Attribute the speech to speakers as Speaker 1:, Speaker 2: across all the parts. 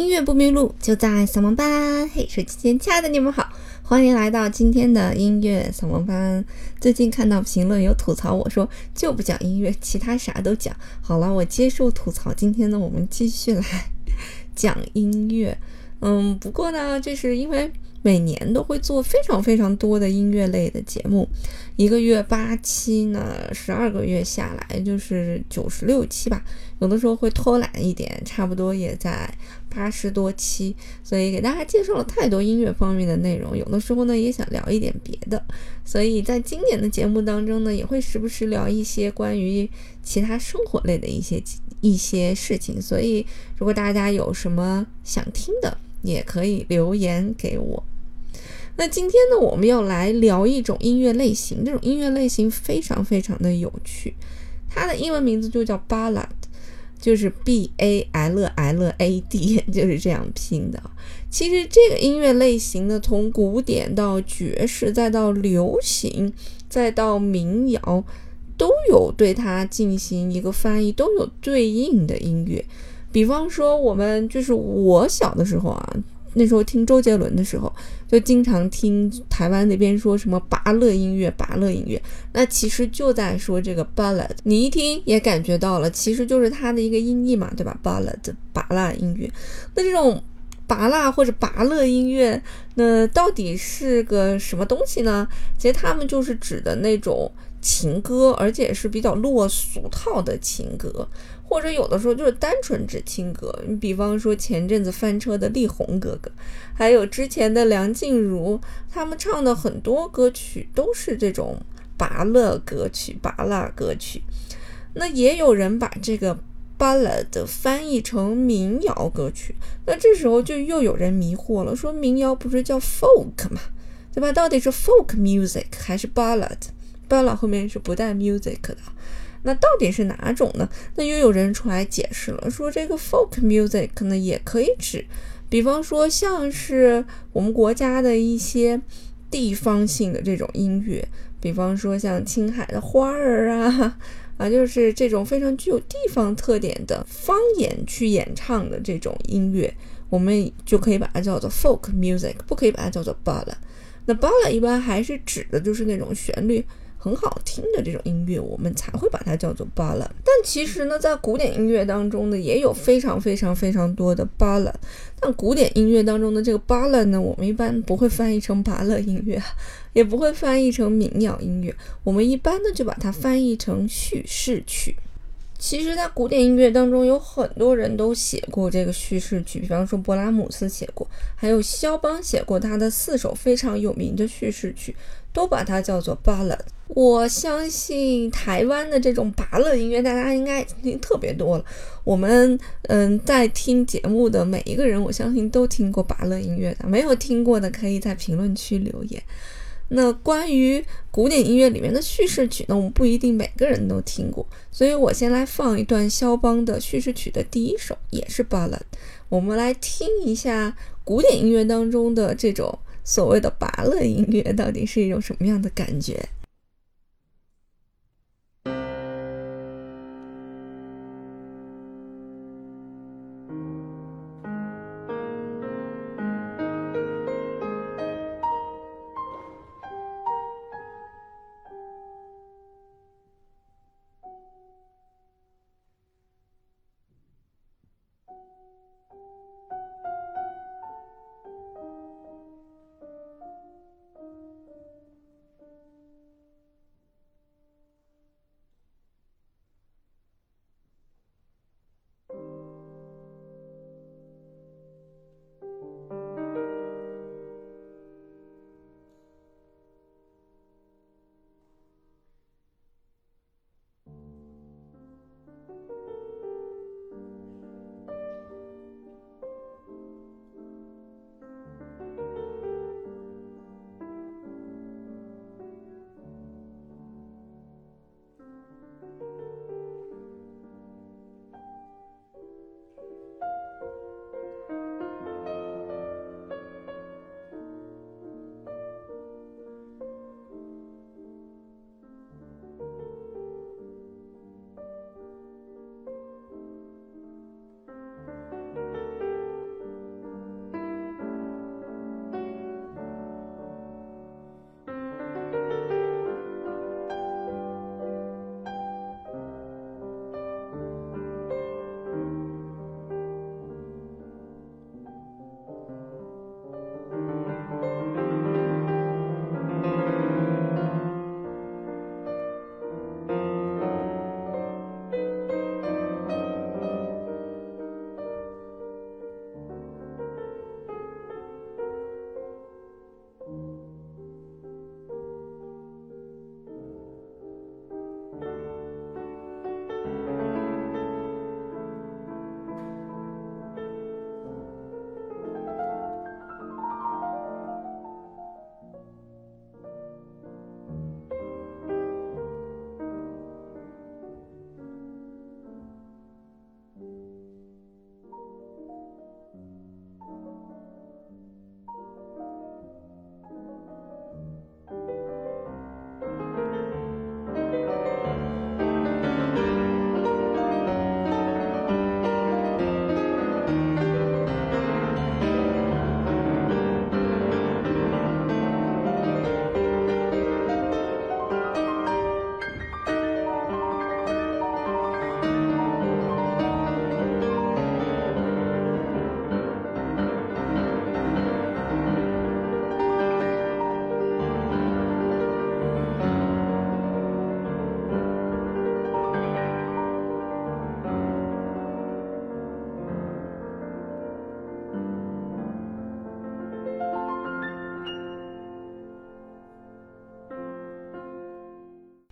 Speaker 1: 音乐不迷路，就在扫盲班。嘿，手机前亲爱的你们好，欢迎来到今天的音乐扫盲班。最近看到评论有吐槽我说就不讲音乐，其他啥都讲。好了，我接受吐槽。今天呢，我们继续来讲音乐。嗯，不过呢，这是因为。每年都会做非常非常多的音乐类的节目，一个月八期呢，十二个月下来就是九十六期吧。有的时候会偷懒一点，差不多也在八十多期。所以给大家介绍了太多音乐方面的内容，有的时候呢也想聊一点别的。所以在今年的节目当中呢，也会时不时聊一些关于其他生活类的一些一些事情。所以如果大家有什么想听的，也可以留言给我。那今天呢，我们要来聊一种音乐类型。这种音乐类型非常非常的有趣，它的英文名字就叫 ballad，就是 B A L L A D，就是这样拼的。其实这个音乐类型呢，从古典到爵士，再到流行，再到民谣，都有对它进行一个翻译，都有对应的音乐。比方说，我们就是我小的时候啊。那时候听周杰伦的时候，就经常听台湾那边说什么拔乐音乐，拔乐音乐，那其实就在说这个 ballad。你一听也感觉到了，其实就是它的一个音译嘛，对吧？ballad，拔辣音乐。那这种拔辣或者拔乐音乐，那到底是个什么东西呢？其实他们就是指的那种情歌，而且是比较落俗套的情歌。或者有的时候就是单纯指情歌，你比方说前阵子翻车的力宏哥哥，还有之前的梁静茹，他们唱的很多歌曲都是这种拔乐歌曲、拔辣歌曲。那也有人把这个 ballad 翻译成民谣歌曲，那这时候就又有人迷惑了，说民谣不是叫 folk 吗？对吧？到底是 folk music 还是 ballad？ballad 后面是不带 music 的。那到底是哪种呢？那又有人出来解释了，说这个 folk music 呢也可以指，比方说像是我们国家的一些地方性的这种音乐，比方说像青海的花儿啊，啊，就是这种非常具有地方特点的方言去演唱的这种音乐，我们就可以把它叫做 folk music，不可以把它叫做 ballad。那 ballad 一般还是指的就是那种旋律。很好听的这种音乐，我们才会把它叫做 ballad。但其实呢，在古典音乐当中呢，也有非常非常非常多的 ballad。但古典音乐当中的这个 ballad 呢，我们一般不会翻译成拔乐音乐，也不会翻译成民谣音乐，我们一般呢就把它翻译成叙事曲。其实，在古典音乐当中，有很多人都写过这个叙事曲，比方说勃拉姆斯写过，还有肖邦写过他的四首非常有名的叙事曲，都把它叫做 ballad。我相信台湾的这种拔乐音乐，大家应该听特别多了。我们嗯，在听节目的每一个人，我相信都听过拔乐音乐的，没有听过的可以在评论区留言。那关于古典音乐里面的叙事曲呢，我们不一定每个人都听过，所以我先来放一段肖邦的叙事曲的第一首，也是 ballad，我们来听一下古典音乐当中的这种所谓的拔乐音乐到底是一种什么样的感觉。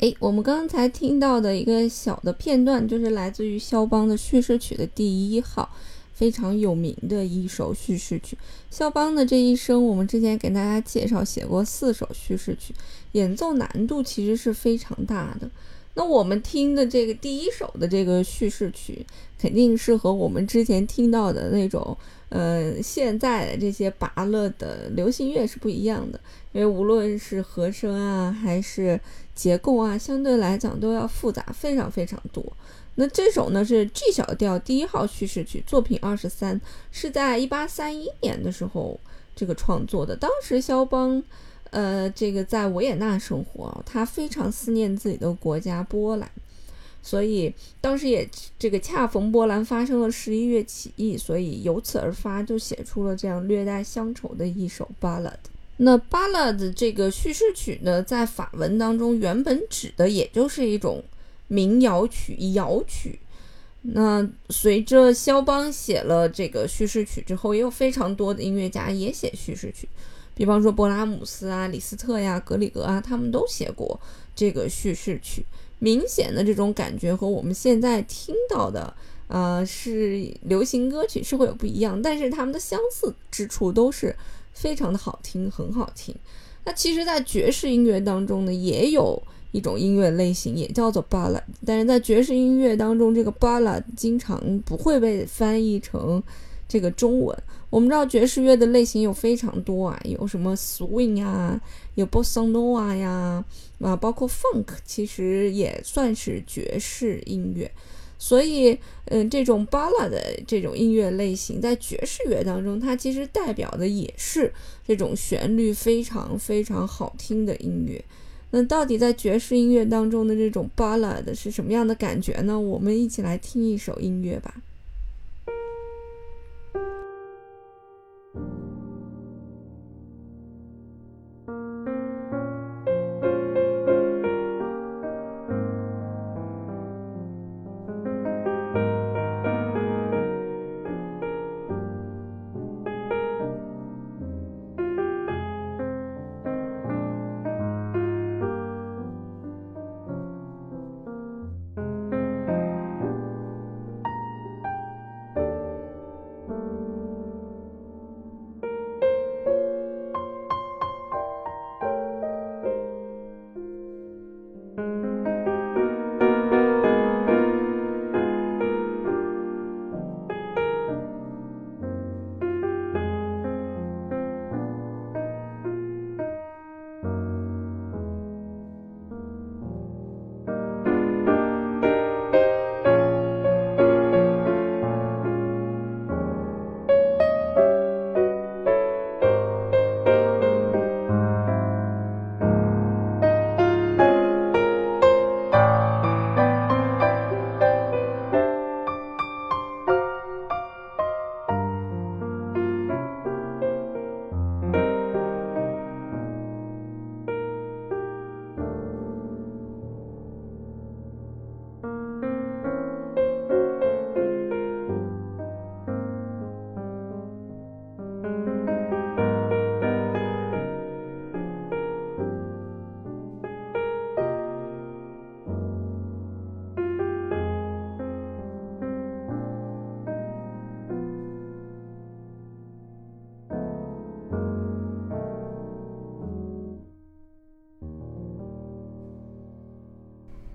Speaker 1: 哎，我们刚才听到的一个小的片段，就是来自于肖邦的叙事曲的第一号，非常有名的一首叙事曲。肖邦的这一生，我们之前给大家介绍写过四首叙事曲，演奏难度其实是非常大的。那我们听的这个第一首的这个叙事曲，肯定是和我们之前听到的那种，呃，现在的这些拔乐的流行乐是不一样的。因为无论是和声啊，还是结构啊，相对来讲都要复杂非常非常多。那这首呢是 G 小调第一号叙事曲，作品二十三，是在一八三一年的时候这个创作的。当时肖邦，呃，这个在维也纳生活，他非常思念自己的国家波兰，所以当时也这个恰逢波兰发生了十一月起义，所以由此而发，就写出了这样略带乡愁的一首 ballad。那巴拉的这个叙事曲呢，在法文当中原本指的也就是一种民谣曲、谣曲。那随着肖邦写了这个叙事曲之后，也有非常多的音乐家也写叙事曲，比方说勃拉姆斯啊、李斯特呀、格里格啊，他们都写过这个叙事曲。明显的这种感觉和我们现在听到的，呃，是流行歌曲是会有不一样，但是他们的相似之处都是。非常的好听，很好听。那其实，在爵士音乐当中呢，也有一种音乐类型，也叫做 ballad。但是在爵士音乐当中，这个 ballad 经常不会被翻译成这个中文。我们知道爵士乐的类型有非常多啊，有什么 swing 啊，有 bossa nova 呀，啊，包括 funk，其实也算是爵士音乐。所以，嗯，这种巴拉的这种音乐类型，在爵士乐当中，它其实代表的也是这种旋律非常非常好听的音乐。那到底在爵士音乐当中的这种 bala 的是什么样的感觉呢？我们一起来听一首音乐吧。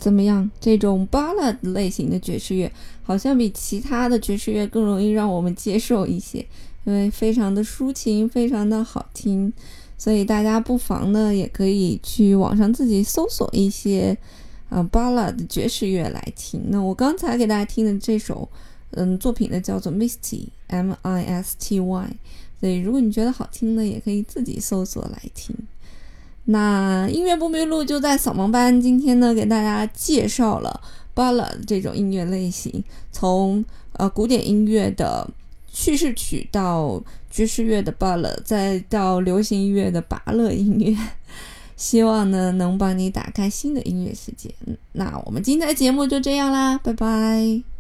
Speaker 1: 怎么样？这种 ballad 类型的爵士乐好像比其他的爵士乐更容易让我们接受一些，因为非常的抒情，非常的好听。所以大家不妨呢，也可以去网上自己搜索一些啊 ballad 的爵士乐来听。那我刚才给大家听的这首，嗯，作品呢叫做 Misty，M I S T Y。所以如果你觉得好听呢，也可以自己搜索来听。那音乐不迷路就在扫盲班。今天呢，给大家介绍了 b a l l a 这种音乐类型，从呃古典音乐的叙事曲到爵士乐的 b a l l a 再到流行音乐的拔乐音乐。希望呢能帮你打开新的音乐世界。那我们今天的节目就这样啦，拜拜。